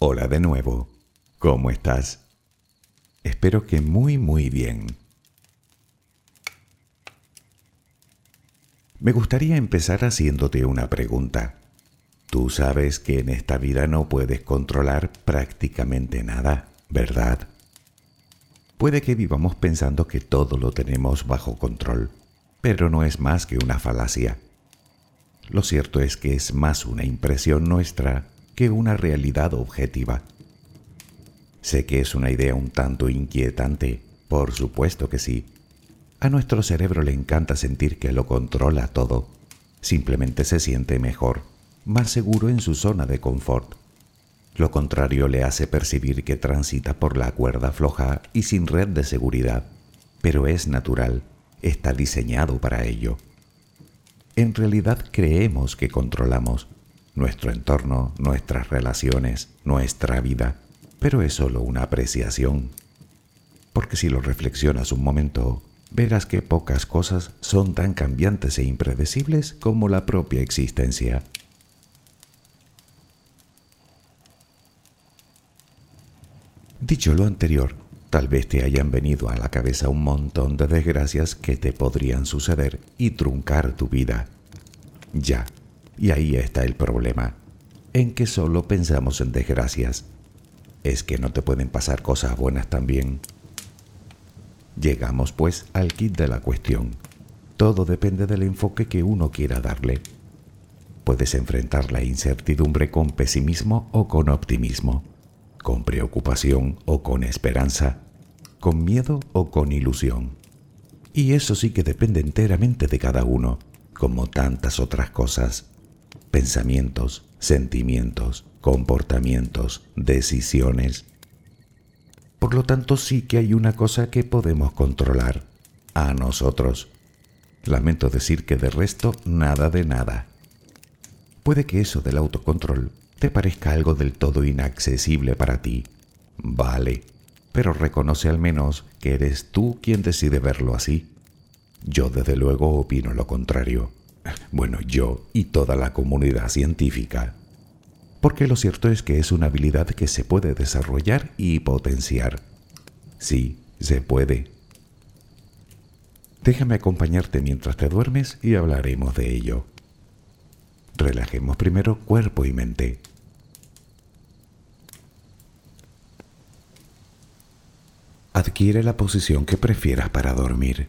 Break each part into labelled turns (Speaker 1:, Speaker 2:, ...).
Speaker 1: Hola de nuevo. ¿Cómo estás? Espero que muy muy bien. Me gustaría empezar haciéndote una pregunta. Tú sabes que en esta vida no puedes controlar prácticamente nada, ¿verdad? Puede que vivamos pensando que todo lo tenemos bajo control, pero no es más que una falacia. Lo cierto es que es más una impresión nuestra que una realidad objetiva. Sé que es una idea un tanto inquietante, por supuesto que sí. A nuestro cerebro le encanta sentir que lo controla todo. Simplemente se siente mejor, más seguro en su zona de confort. Lo contrario le hace percibir que transita por la cuerda floja y sin red de seguridad, pero es natural, está diseñado para ello. En realidad creemos que controlamos, nuestro entorno, nuestras relaciones, nuestra vida, pero es solo una apreciación. Porque si lo reflexionas un momento, verás que pocas cosas son tan cambiantes e impredecibles como la propia existencia. Dicho lo anterior, tal vez te hayan venido a la cabeza un montón de desgracias que te podrían suceder y truncar tu vida. Ya, y ahí está el problema, en que solo pensamos en desgracias. Es que no te pueden pasar cosas buenas también. Llegamos pues al kit de la cuestión. Todo depende del enfoque que uno quiera darle. Puedes enfrentar la incertidumbre con pesimismo o con optimismo, con preocupación o con esperanza, con miedo o con ilusión. Y eso sí que depende enteramente de cada uno, como tantas otras cosas pensamientos, sentimientos, comportamientos, decisiones. Por lo tanto, sí que hay una cosa que podemos controlar, a nosotros. Lamento decir que de resto nada de nada. Puede que eso del autocontrol te parezca algo del todo inaccesible para ti. Vale, pero reconoce al menos que eres tú quien decide verlo así. Yo desde luego opino lo contrario bueno, yo y toda la comunidad científica. Porque lo cierto es que es una habilidad que se puede desarrollar y potenciar. Sí, se puede. Déjame acompañarte mientras te duermes y hablaremos de ello. Relajemos primero cuerpo y mente. Adquiere la posición que prefieras para dormir.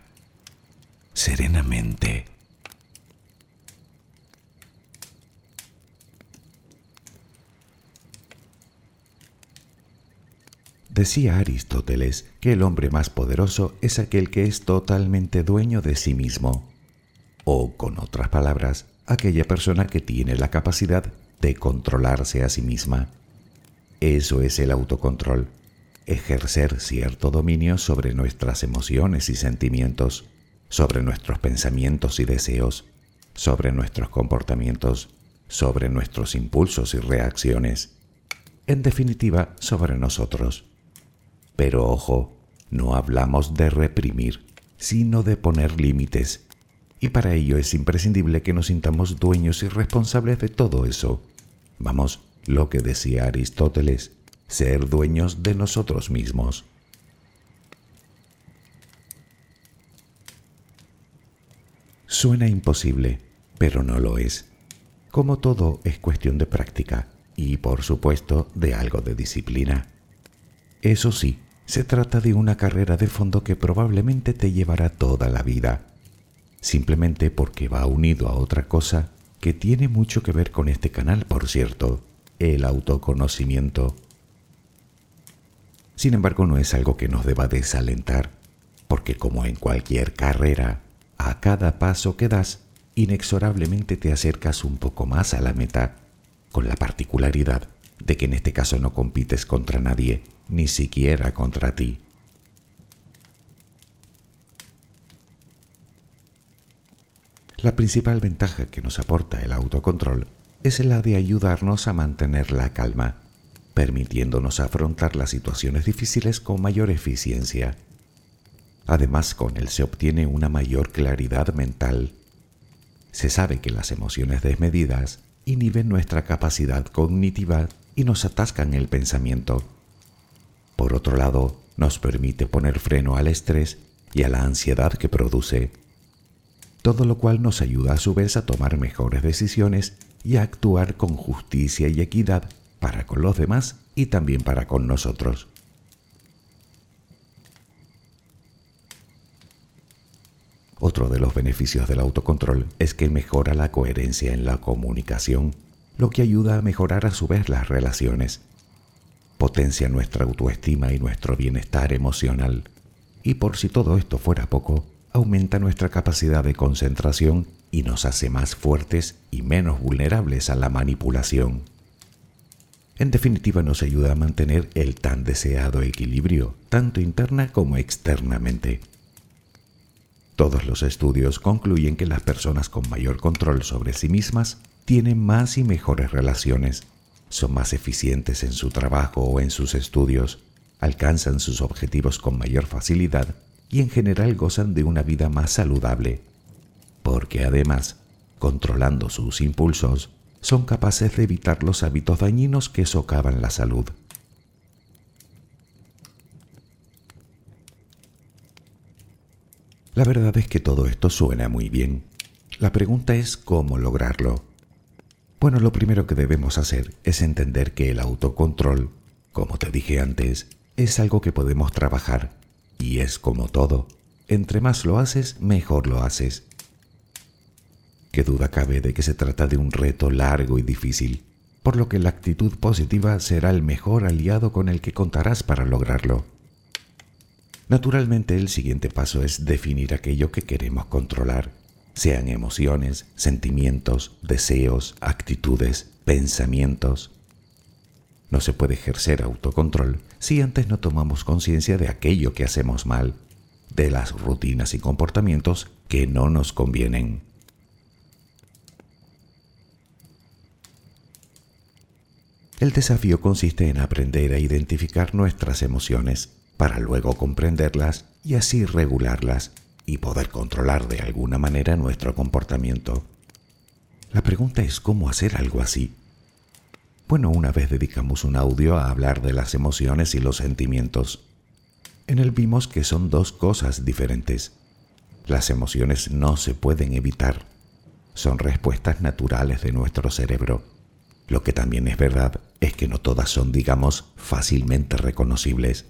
Speaker 1: serenamente. Decía Aristóteles que el hombre más poderoso es aquel que es totalmente dueño de sí mismo, o con otras palabras, aquella persona que tiene la capacidad de controlarse a sí misma. Eso es el autocontrol, ejercer cierto dominio sobre nuestras emociones y sentimientos sobre nuestros pensamientos y deseos, sobre nuestros comportamientos, sobre nuestros impulsos y reacciones, en definitiva, sobre nosotros. Pero ojo, no hablamos de reprimir, sino de poner límites, y para ello es imprescindible que nos sintamos dueños y responsables de todo eso. Vamos, lo que decía Aristóteles, ser dueños de nosotros mismos. Suena imposible, pero no lo es. Como todo es cuestión de práctica y, por supuesto, de algo de disciplina. Eso sí, se trata de una carrera de fondo que probablemente te llevará toda la vida, simplemente porque va unido a otra cosa que tiene mucho que ver con este canal, por cierto, el autoconocimiento. Sin embargo, no es algo que nos deba desalentar, porque como en cualquier carrera, a cada paso que das, inexorablemente te acercas un poco más a la meta, con la particularidad de que en este caso no compites contra nadie, ni siquiera contra ti. La principal ventaja que nos aporta el autocontrol es la de ayudarnos a mantener la calma, permitiéndonos afrontar las situaciones difíciles con mayor eficiencia. Además, con él se obtiene una mayor claridad mental. Se sabe que las emociones desmedidas inhiben nuestra capacidad cognitiva y nos atascan el pensamiento. Por otro lado, nos permite poner freno al estrés y a la ansiedad que produce, todo lo cual nos ayuda a su vez a tomar mejores decisiones y a actuar con justicia y equidad para con los demás y también para con nosotros. Otro de los beneficios del autocontrol es que mejora la coherencia en la comunicación, lo que ayuda a mejorar a su vez las relaciones. potencia nuestra autoestima y nuestro bienestar emocional. Y por si todo esto fuera poco, aumenta nuestra capacidad de concentración y nos hace más fuertes y menos vulnerables a la manipulación. En definitiva nos ayuda a mantener el tan deseado equilibrio, tanto interna como externamente. Todos los estudios concluyen que las personas con mayor control sobre sí mismas tienen más y mejores relaciones, son más eficientes en su trabajo o en sus estudios, alcanzan sus objetivos con mayor facilidad y en general gozan de una vida más saludable, porque además, controlando sus impulsos, son capaces de evitar los hábitos dañinos que socavan la salud. La verdad es que todo esto suena muy bien. La pregunta es cómo lograrlo. Bueno, lo primero que debemos hacer es entender que el autocontrol, como te dije antes, es algo que podemos trabajar y es como todo, entre más lo haces, mejor lo haces. Qué duda cabe de que se trata de un reto largo y difícil, por lo que la actitud positiva será el mejor aliado con el que contarás para lograrlo. Naturalmente el siguiente paso es definir aquello que queremos controlar, sean emociones, sentimientos, deseos, actitudes, pensamientos, no se puede ejercer autocontrol si antes no tomamos conciencia de aquello que hacemos mal, de las rutinas y comportamientos que no nos convienen. El desafío consiste en aprender a identificar nuestras emociones para luego comprenderlas y así regularlas y poder controlar de alguna manera nuestro comportamiento. La pregunta es cómo hacer algo así. Bueno, una vez dedicamos un audio a hablar de las emociones y los sentimientos. En él vimos que son dos cosas diferentes. Las emociones no se pueden evitar. Son respuestas naturales de nuestro cerebro. Lo que también es verdad es que no todas son, digamos, fácilmente reconocibles.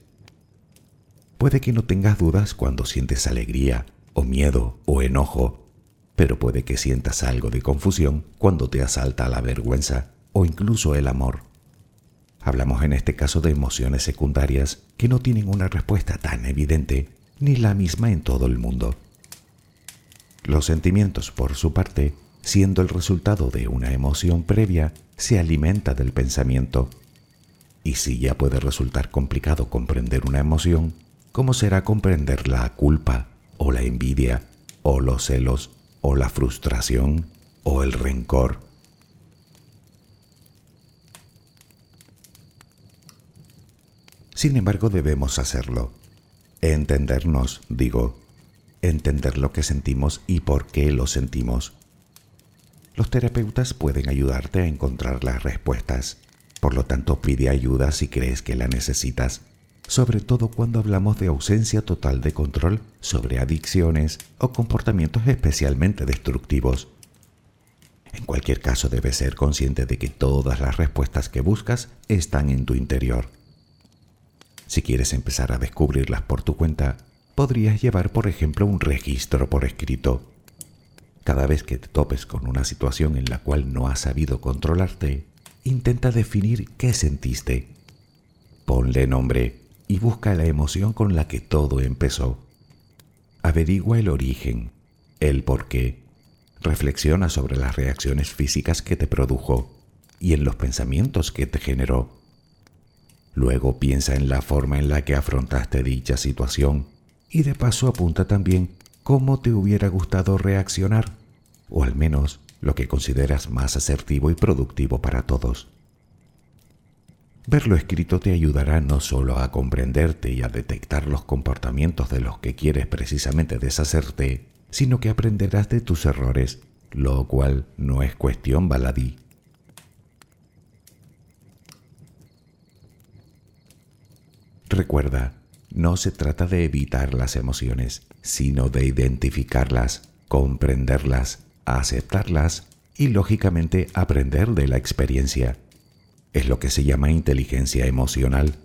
Speaker 1: Puede que no tengas dudas cuando sientes alegría, o miedo, o enojo, pero puede que sientas algo de confusión cuando te asalta la vergüenza o incluso el amor. Hablamos en este caso de emociones secundarias que no tienen una respuesta tan evidente ni la misma en todo el mundo. Los sentimientos, por su parte, siendo el resultado de una emoción previa, se alimenta del pensamiento. Y si ya puede resultar complicado comprender una emoción, ¿cómo será comprender la culpa, o la envidia, o los celos, o la frustración, o el rencor? Sin embargo, debemos hacerlo. Entendernos, digo, entender lo que sentimos y por qué lo sentimos. Los terapeutas pueden ayudarte a encontrar las respuestas. Por lo tanto, pide ayuda si crees que la necesitas, sobre todo cuando hablamos de ausencia total de control sobre adicciones o comportamientos especialmente destructivos. En cualquier caso, debes ser consciente de que todas las respuestas que buscas están en tu interior si quieres empezar a descubrirlas por tu cuenta, podrías llevar, por ejemplo, un registro por escrito. Cada vez que te topes con una situación en la cual no has sabido controlarte, intenta definir qué sentiste. Ponle nombre y busca la emoción con la que todo empezó. Averigua el origen, el por qué. Reflexiona sobre las reacciones físicas que te produjo y en los pensamientos que te generó. Luego piensa en la forma en la que afrontaste dicha situación y de paso apunta también cómo te hubiera gustado reaccionar, o al menos lo que consideras más asertivo y productivo para todos. Verlo escrito te ayudará no solo a comprenderte y a detectar los comportamientos de los que quieres precisamente deshacerte, sino que aprenderás de tus errores, lo cual no es cuestión baladí. Recuerda, no se trata de evitar las emociones, sino de identificarlas, comprenderlas, aceptarlas y lógicamente aprender de la experiencia. Es lo que se llama inteligencia emocional,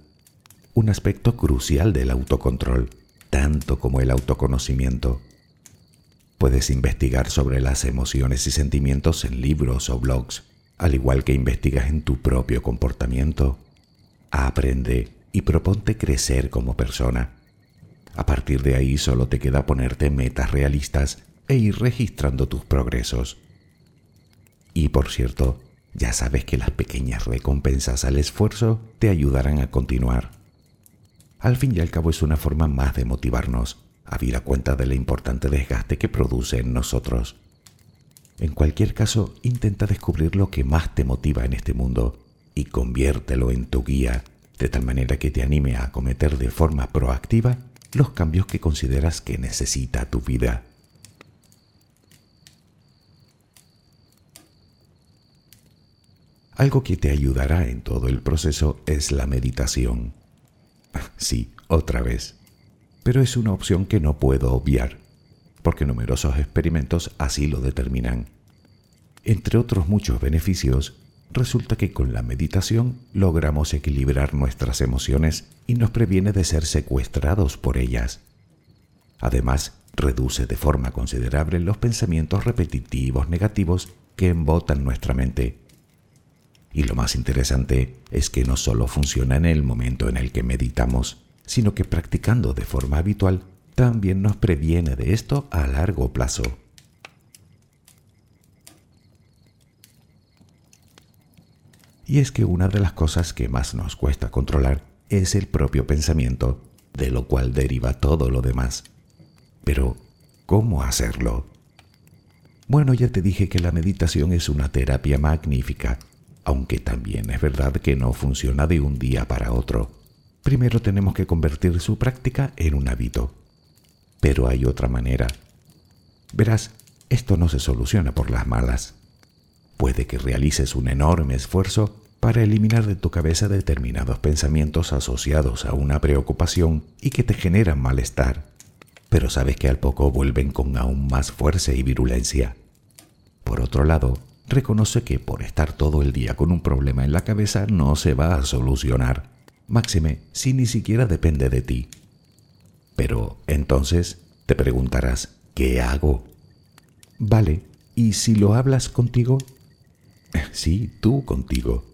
Speaker 1: un aspecto crucial del autocontrol, tanto como el autoconocimiento. Puedes investigar sobre las emociones y sentimientos en libros o blogs, al igual que investigas en tu propio comportamiento aprende y proponte crecer como persona. A partir de ahí solo te queda ponerte metas realistas e ir registrando tus progresos. Y por cierto, ya sabes que las pequeñas recompensas al esfuerzo te ayudarán a continuar. Al fin y al cabo es una forma más de motivarnos, a vida cuenta del importante desgaste que produce en nosotros. En cualquier caso, intenta descubrir lo que más te motiva en este mundo y conviértelo en tu guía, de tal manera que te anime a acometer de forma proactiva los cambios que consideras que necesita tu vida. Algo que te ayudará en todo el proceso es la meditación. Sí, otra vez. Pero es una opción que no puedo obviar, porque numerosos experimentos así lo determinan. Entre otros muchos beneficios, resulta que con la meditación logramos equilibrar nuestras emociones y nos previene de ser secuestrados por ellas. Además, reduce de forma considerable los pensamientos repetitivos negativos que embotan nuestra mente. Y lo más interesante es que no solo funciona en el momento en el que meditamos, sino que practicando de forma habitual también nos previene de esto a largo plazo. Y es que una de las cosas que más nos cuesta controlar es el propio pensamiento, de lo cual deriva todo lo demás. Pero, ¿cómo hacerlo? Bueno, ya te dije que la meditación es una terapia magnífica, aunque también es verdad que no funciona de un día para otro. Primero tenemos que convertir su práctica en un hábito. Pero hay otra manera. Verás, esto no se soluciona por las malas. Puede que realices un enorme esfuerzo para eliminar de tu cabeza determinados pensamientos asociados a una preocupación y que te generan malestar, pero sabes que al poco vuelven con aún más fuerza y virulencia. Por otro lado, reconoce que por estar todo el día con un problema en la cabeza no se va a solucionar, máxime si ni siquiera depende de ti. Pero entonces te preguntarás, ¿qué hago? Vale, ¿y si lo hablas contigo? Sí, tú contigo.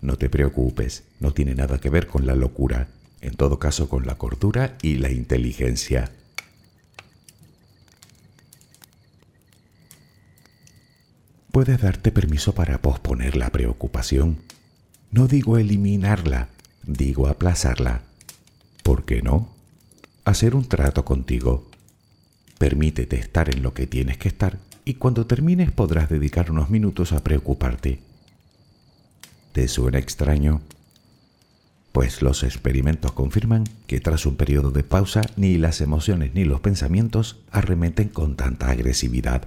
Speaker 1: No te preocupes, no tiene nada que ver con la locura, en todo caso con la cordura y la inteligencia. Puedes darte permiso para posponer la preocupación. No digo eliminarla, digo aplazarla. ¿Por qué no? Hacer un trato contigo. Permítete estar en lo que tienes que estar y cuando termines podrás dedicar unos minutos a preocuparte. ¿Te suena extraño? Pues los experimentos confirman que tras un periodo de pausa ni las emociones ni los pensamientos arremeten con tanta agresividad.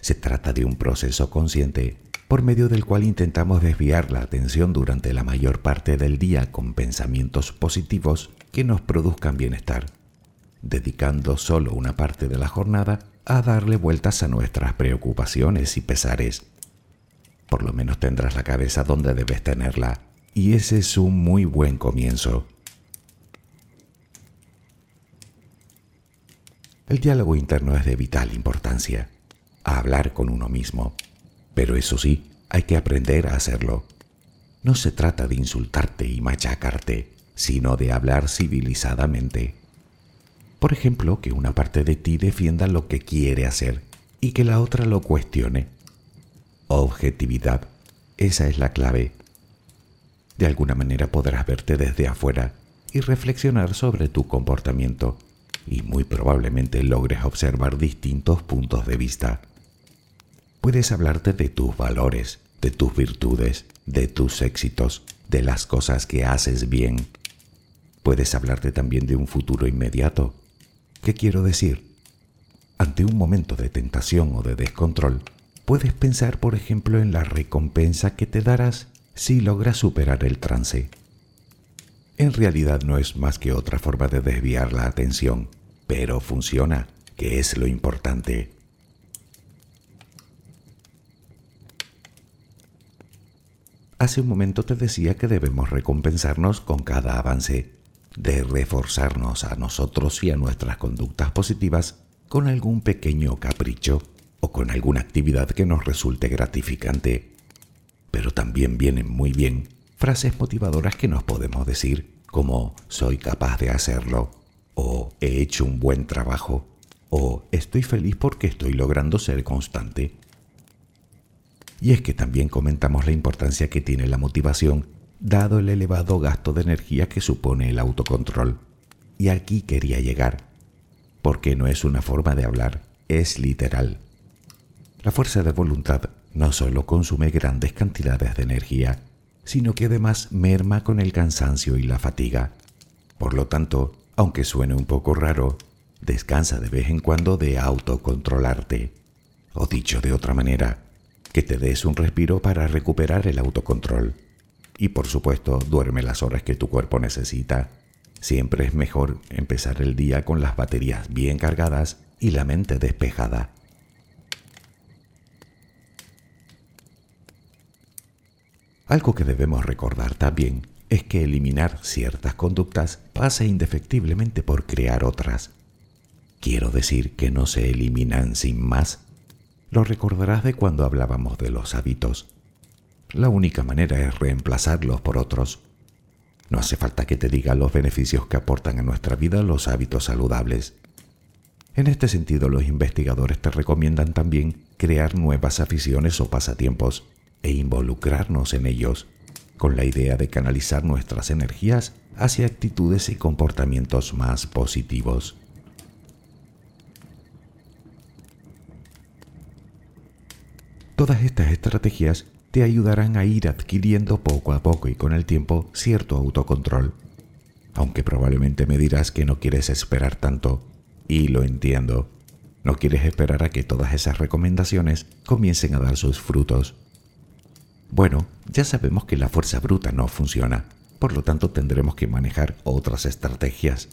Speaker 1: Se trata de un proceso consciente por medio del cual intentamos desviar la atención durante la mayor parte del día con pensamientos positivos que nos produzcan bienestar, dedicando solo una parte de la jornada a darle vueltas a nuestras preocupaciones y pesares. Por lo menos tendrás la cabeza donde debes tenerla, y ese es un muy buen comienzo. El diálogo interno es de vital importancia, a hablar con uno mismo, pero eso sí, hay que aprender a hacerlo. No se trata de insultarte y machacarte, sino de hablar civilizadamente. Por ejemplo, que una parte de ti defienda lo que quiere hacer y que la otra lo cuestione. Objetividad. Esa es la clave. De alguna manera podrás verte desde afuera y reflexionar sobre tu comportamiento y muy probablemente logres observar distintos puntos de vista. Puedes hablarte de tus valores, de tus virtudes, de tus éxitos, de las cosas que haces bien. Puedes hablarte también de un futuro inmediato, ¿Qué quiero decir? Ante un momento de tentación o de descontrol, puedes pensar, por ejemplo, en la recompensa que te darás si logras superar el trance. En realidad no es más que otra forma de desviar la atención, pero funciona, que es lo importante. Hace un momento te decía que debemos recompensarnos con cada avance, de reforzarnos a nosotros y a nuestras conductas positivas con algún pequeño capricho o con alguna actividad que nos resulte gratificante. Pero también viene muy bien frases motivadoras que nos podemos decir, como soy capaz de hacerlo, o he hecho un buen trabajo, o estoy feliz porque estoy logrando ser constante. Y es que también comentamos la importancia que tiene la motivación dado el elevado gasto de energía que supone el autocontrol. Y aquí quería llegar, porque no es una forma de hablar, es literal. La fuerza de voluntad no solo consume grandes cantidades de energía, sino que además merma con el cansancio y la fatiga. Por lo tanto, aunque suene un poco raro, descansa de vez en cuando de autocontrolarte. O dicho de otra manera, que te des un respiro para recuperar el autocontrol. Y por supuesto, duerme las horas que tu cuerpo necesita. Siempre es mejor empezar el día con las baterías bien cargadas y la mente despejada. Algo que debemos recordar también es que eliminar ciertas conductas pasa indefectiblemente por crear otras. Quiero decir que no se eliminan sin más. Lo recordarás de cuando hablábamos de los hábitos. La única manera es reemplazarlos por otros. No hace falta que te diga los beneficios que aportan a nuestra vida los hábitos saludables. En este sentido, los investigadores te recomiendan también crear nuevas aficiones o pasatiempos e involucrarnos en ellos, con la idea de canalizar nuestras energías hacia actitudes y comportamientos más positivos. Todas estas estrategias te ayudarán a ir adquiriendo poco a poco y con el tiempo cierto autocontrol. Aunque probablemente me dirás que no quieres esperar tanto, y lo entiendo, no quieres esperar a que todas esas recomendaciones comiencen a dar sus frutos. Bueno, ya sabemos que la fuerza bruta no funciona, por lo tanto tendremos que manejar otras estrategias.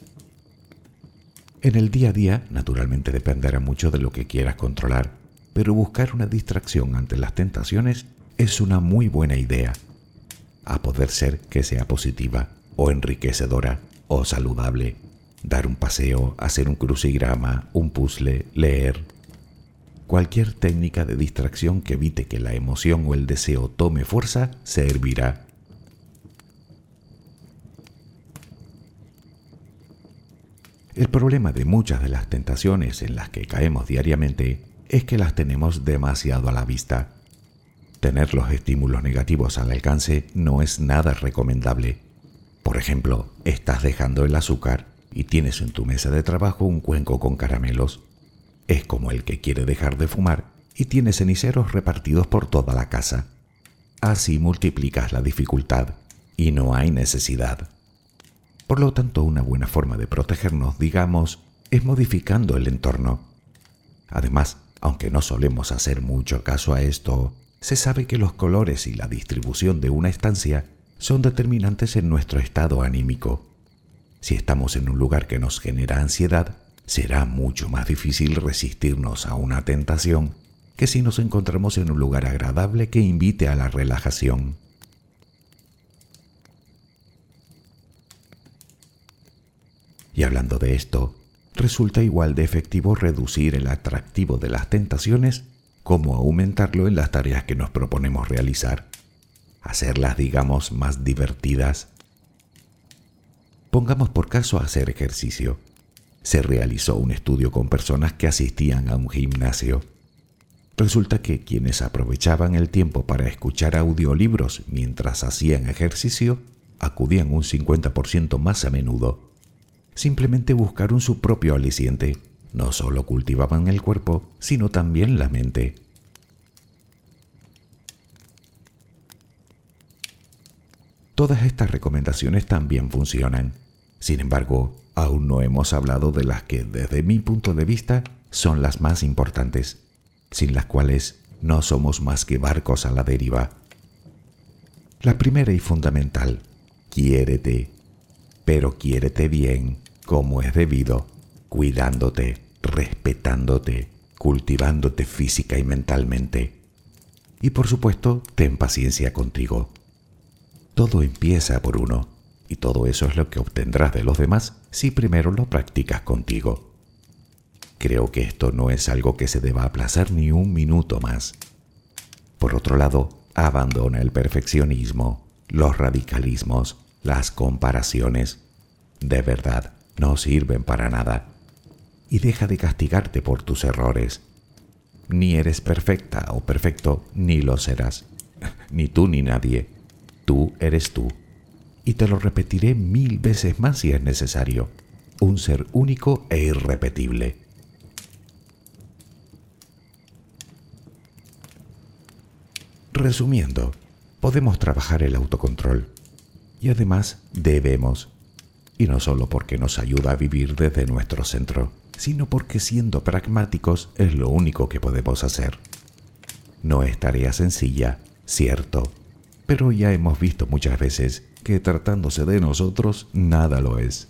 Speaker 1: En el día a día, naturalmente dependerá mucho de lo que quieras controlar, pero buscar una distracción ante las tentaciones es una muy buena idea, a poder ser que sea positiva o enriquecedora o saludable. Dar un paseo, hacer un crucigrama, un puzzle, leer, Cualquier técnica de distracción que evite que la emoción o el deseo tome fuerza servirá. El problema de muchas de las tentaciones en las que caemos diariamente es que las tenemos demasiado a la vista. Tener los estímulos negativos al alcance no es nada recomendable. Por ejemplo, estás dejando el azúcar y tienes en tu mesa de trabajo un cuenco con caramelos. Es como el que quiere dejar de fumar y tiene ceniceros repartidos por toda la casa. Así multiplicas la dificultad y no hay necesidad. Por lo tanto, una buena forma de protegernos, digamos, es modificando el entorno. Además, aunque no solemos hacer mucho caso a esto, se sabe que los colores y la distribución de una estancia son determinantes en nuestro estado anímico. Si estamos en un lugar que nos genera ansiedad, será mucho más difícil resistirnos a una tentación que si nos encontramos en un lugar agradable que invite a la relajación. Y hablando de esto, resulta igual de efectivo reducir el atractivo de las tentaciones como aumentarlo en las tareas que nos proponemos realizar, hacerlas, digamos, más divertidas. Pongamos por caso hacer ejercicio se realizó un estudio con personas que asistían a un gimnasio. Resulta que quienes aprovechaban el tiempo para escuchar audiolibros mientras hacían ejercicio acudían un 50% más a menudo. Simplemente buscaron su propio aliciente. No solo cultivaban el cuerpo, sino también la mente. Todas estas recomendaciones también funcionan. Sin embargo, aún no hemos hablado de las que desde mi punto de vista son las más importantes, sin las cuales no somos más que barcos a la deriva. La primera y fundamental, quiérete, pero quiérete bien, como es debido, cuidándote, respetándote, cultivándote física y mentalmente. Y por supuesto, ten paciencia contigo. Todo empieza por uno. Y todo eso es lo que obtendrás de los demás si primero lo practicas contigo. Creo que esto no es algo que se deba aplazar ni un minuto más. Por otro lado, abandona el perfeccionismo. los radicalismos, las comparaciones, de verdad, no sirven para nada. Y deja de castigarte por tus errores. Ni eres perfecta o perfecto, ni lo serás. Ni tú ni nadie. Tú eres tú. Y te lo repetiré mil veces más si es necesario. Un ser único e irrepetible. Resumiendo, podemos trabajar el autocontrol y además debemos, y no solo porque nos ayuda a vivir desde nuestro centro, sino porque siendo pragmáticos es lo único que podemos hacer. No es tarea sencilla, cierto, pero ya hemos visto muchas veces que tratándose de nosotros nada lo es.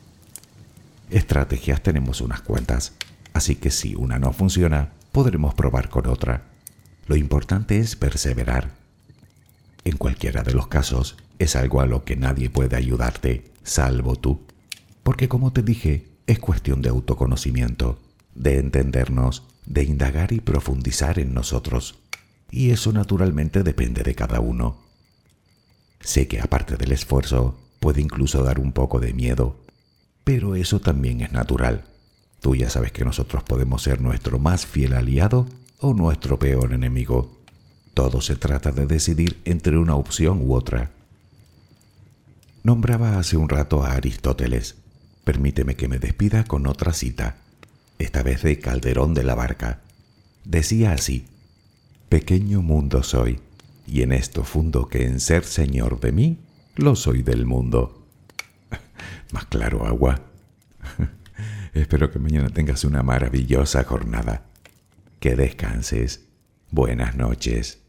Speaker 1: Estrategias tenemos unas cuantas, así que si una no funciona, podremos probar con otra. Lo importante es perseverar. En cualquiera de los casos, es algo a lo que nadie puede ayudarte, salvo tú. Porque como te dije, es cuestión de autoconocimiento, de entendernos, de indagar y profundizar en nosotros. Y eso naturalmente depende de cada uno. Sé que aparte del esfuerzo, puede incluso dar un poco de miedo, pero eso también es natural. Tú ya sabes que nosotros podemos ser nuestro más fiel aliado o nuestro peor enemigo. Todo se trata de decidir entre una opción u otra. Nombraba hace un rato a Aristóteles. Permíteme que me despida con otra cita, esta vez de Calderón de la Barca. Decía así, Pequeño mundo soy, y en esto fundo que en ser señor de mí, lo soy del mundo. Más claro agua. Espero que mañana tengas una maravillosa jornada. Que descanses. Buenas noches.